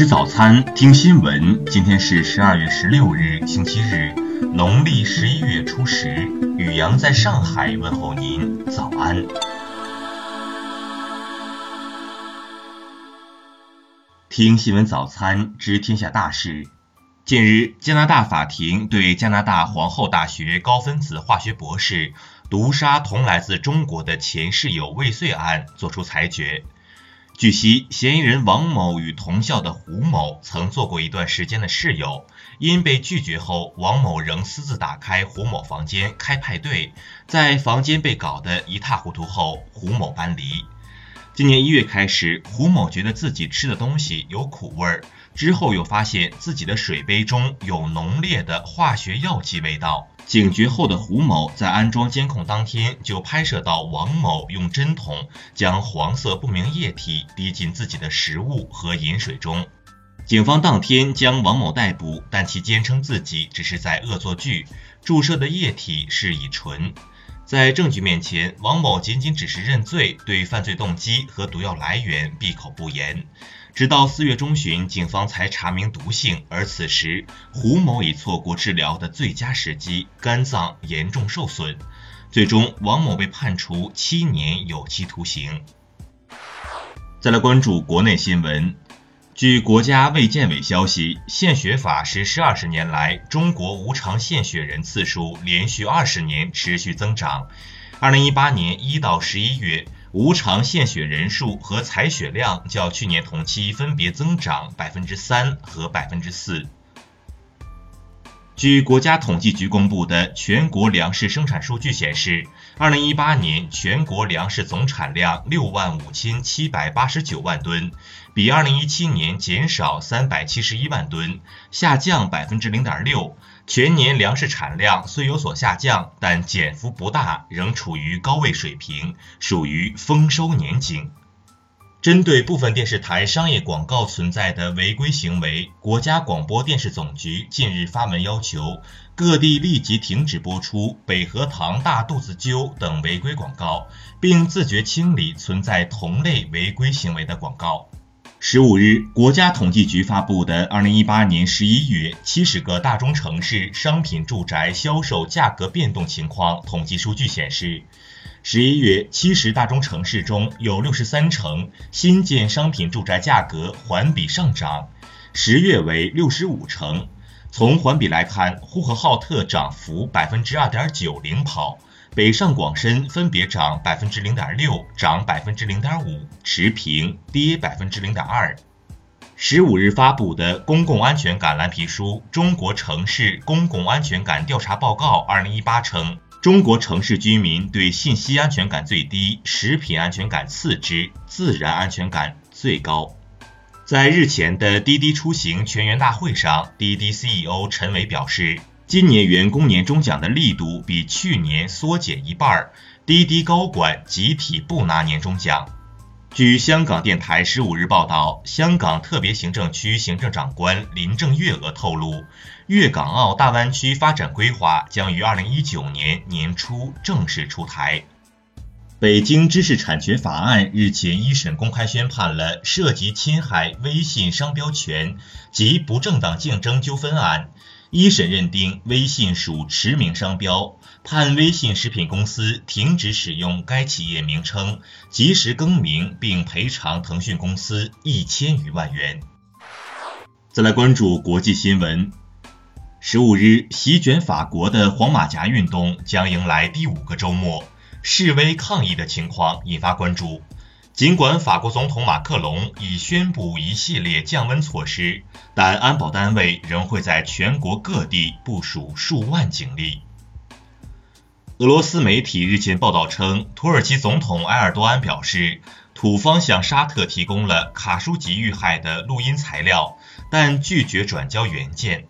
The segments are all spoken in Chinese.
吃早餐，听新闻。今天是十二月十六日，星期日，农历十一月初十。雨阳在上海问候您，早安。听新闻早餐，知天下大事。近日，加拿大法庭对加拿大皇后大学高分子化学博士毒杀同来自中国的前室友未遂案作出裁决。据悉，嫌疑人王某与同校的胡某曾做过一段时间的室友，因被拒绝后，王某仍私自打开胡某房间开派对，在房间被搞得一塌糊涂后，胡某搬离。今年一月开始，胡某觉得自己吃的东西有苦味儿，之后又发现自己的水杯中有浓烈的化学药剂味道。警觉后的胡某在安装监控当天就拍摄到王某用针筒将黄色不明液体滴进自己的食物和饮水中。警方当天将王某逮捕，但其坚称自己只是在恶作剧，注射的液体是乙醇。在证据面前，王某仅仅只是认罪，对犯罪动机和毒药来源闭口不言。直到四月中旬，警方才查明毒性，而此时胡某已错过治疗的最佳时机，肝脏严重受损。最终，王某被判处七年有期徒刑。再来关注国内新闻。据国家卫健委消息，献血法实施二十年来，中国无偿献血人次数连续二十年持续增长。二零一八年一到十一月。无偿献血人数和采血量较去年同期分别增长百分之三和百分之四。据国家统计局公布的全国粮食生产数据显示，二零一八年全国粮食总产量六万五千七百八十九万吨，比二零一七年减少三百七十一万吨，下降百分之零点六。全年粮食产量虽有所下降，但减幅不大，仍处于高位水平，属于丰收年景。针对部分电视台商业广告存在的违规行为，国家广播电视总局近日发文要求各地立即停止播出北河塘大肚子灸等违规广告，并自觉清理存在同类违规行为的广告。十五日，国家统计局发布的二零一八年十一月七十个大中城市商品住宅销售价格变动情况统计数据显示，十一月七十大中城市中有六十三城新建商品住宅价格环比上涨，十月为六十五城。从环比来看，呼和浩特涨幅百分之二点九领跑。北上广深分别涨百分之零点六，涨百分之零点五，持平，跌百分之零点二。十五日发布的公共安全感蓝皮书《中国城市公共安全感调查报告（二零一八）》称，中国城市居民对信息安全感最低，食品安全感次之，自然安全感最高。在日前的滴滴出行全员大会上，滴滴 CEO 陈伟表示。今年员工年终奖的力度比去年缩减一半，滴滴高管集体不拿年终奖。据香港电台十五日报道，香港特别行政区行政长官林郑月娥透露，粤港澳大湾区发展规划将于二零一九年年初正式出台。北京知识产权法案日前一审公开宣判了涉及侵害微信商标权及不正当竞争纠纷案。一审认定微信属驰名商标，判微信食品公司停止使用该企业名称，及时更名，并赔偿腾讯公司一千余万元。再来关注国际新闻，十五日席卷法国的黄马甲运动将迎来第五个周末，示威抗议的情况引发关注。尽管法国总统马克龙已宣布一系列降温措施，但安保单位仍会在全国各地部署数万警力。俄罗斯媒体日前报道称，土耳其总统埃尔多安表示，土方向沙特提供了卡舒吉遇害的录音材料，但拒绝转交原件。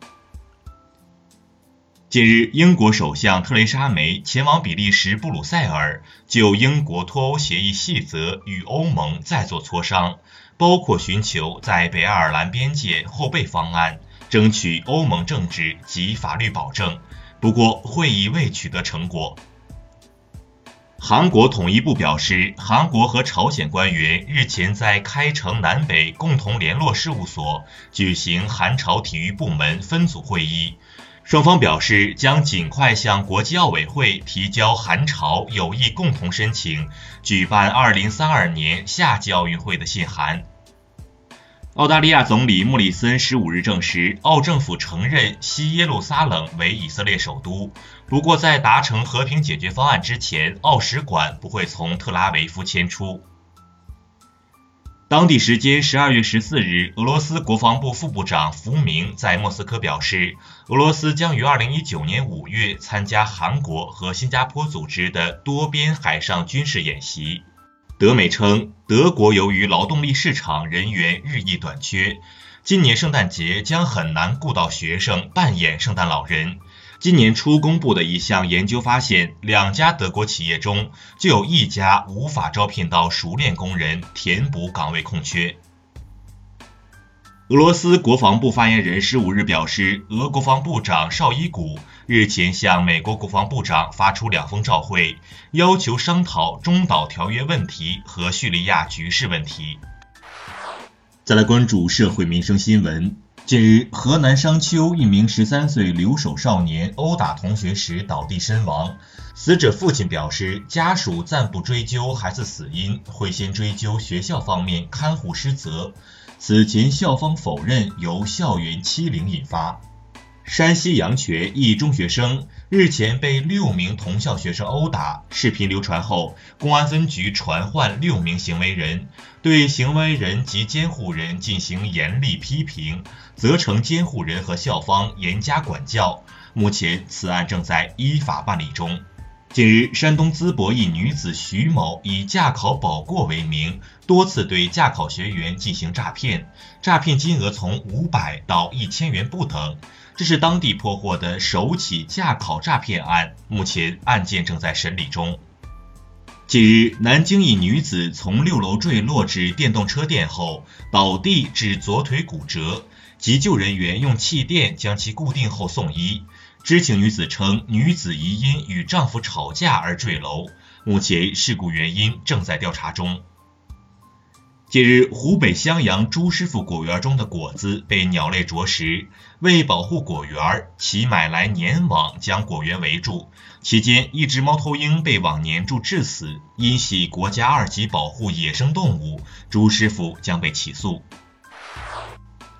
近日，英国首相特蕾莎梅前往比利时布鲁塞尔，就英国脱欧协议细则与欧盟再做磋商，包括寻求在北爱尔兰边界后备方案，争取欧盟政治及法律保证。不过，会议未取得成果。韩国统一部表示，韩国和朝鲜官员日前在开城南北共同联络事务所举行韩朝体育部门分组会议，双方表示将尽快向国际奥委会提交韩朝有意共同申请举办2032年夏季奥运会的信函。澳大利亚总理莫里森十五日证实，澳政府承认西耶路撒冷为以色列首都。不过，在达成和平解决方案之前，澳使馆不会从特拉维夫迁出。当地时间十二月十四日，俄罗斯国防部副部长福明在莫斯科表示，俄罗斯将于二零一九年五月参加韩国和新加坡组织的多边海上军事演习。德美称，德国由于劳动力市场人员日益短缺，今年圣诞节将很难雇到学生扮演圣诞老人。今年初公布的一项研究发现，两家德国企业中就有一家无法招聘到熟练工人填补岗位空缺。俄罗斯国防部发言人十五日表示，俄国防部长绍伊古日前向美国国防部长发出两封照会，要求商讨中导条约问题和叙利亚局势问题。再来关注社会民生新闻。近日，河南商丘一名十三岁留守少年殴打同学时倒地身亡，死者父亲表示，家属暂不追究孩子死因，会先追究学校方面看护失责。此前校方否认由校园欺凌引发。山西阳泉一中学生日前被六名同校学生殴打，视频流传后，公安分局传唤六名行为人，对行为人及监护人进行严厉批评，责成监护人和校方严加管教。目前，此案正在依法办理中。近日，山东淄博一女子徐某以驾考保过为名，多次对驾考学员进行诈骗，诈骗金额从五百到一千元不等。这是当地破获的首起驾考诈骗案，目前案件正在审理中。近日，南京一女子从六楼坠落至电动车店后倒地致左腿骨折，急救人员用气垫将其固定后送医。知情女子称，女子疑因与丈夫吵架而坠楼，目前事故原因正在调查中。近日，湖北襄阳朱师傅果园中的果子被鸟类啄食，为保护果园，其买来粘网将果园围住。期间，一只猫头鹰被网粘住致死，因系国家二级保护野生动物，朱师傅将被起诉。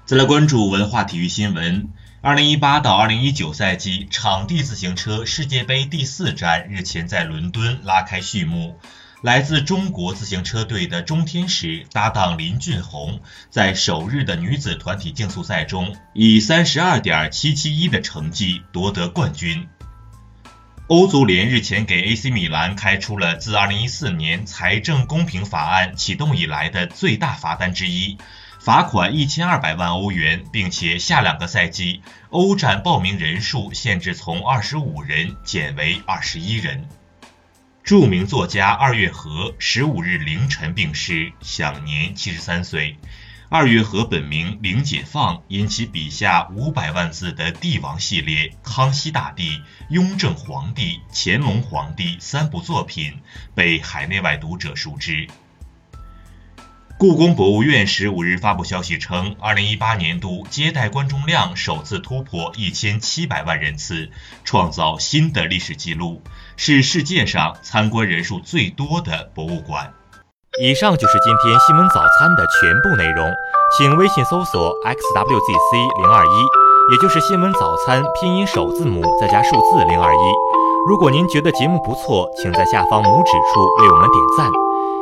再来关注文化体育新闻。二零一八到二零一九赛季场地自行车世界杯第四站日前在伦敦拉开序幕。来自中国自行车队的钟天使搭档林俊宏，在首日的女子团体竞速赛中，以三十二点七七一的成绩夺得冠军。欧足联日前给 AC 米兰开出了自二零一四年财政公平法案启动以来的最大罚单之一。罚款一千二百万欧元，并且下两个赛季欧战报名人数限制从二十五人减为二十一人。著名作家二月河十五日凌晨病逝，享年七十三岁。二月河本名林锦放，因其笔下五百万字的帝王系列《康熙大帝》《雍正皇帝》《乾隆皇帝》三部作品被海内外读者熟知。故宫博物院十五日发布消息称，二零一八年度接待观众量首次突破一千七百万人次，创造新的历史记录，是世界上参观人数最多的博物馆。以上就是今天新闻早餐的全部内容，请微信搜索 xwzc 零二一，也就是新闻早餐拼音首字母再加数字零二一。如果您觉得节目不错，请在下方拇指处为我们点赞。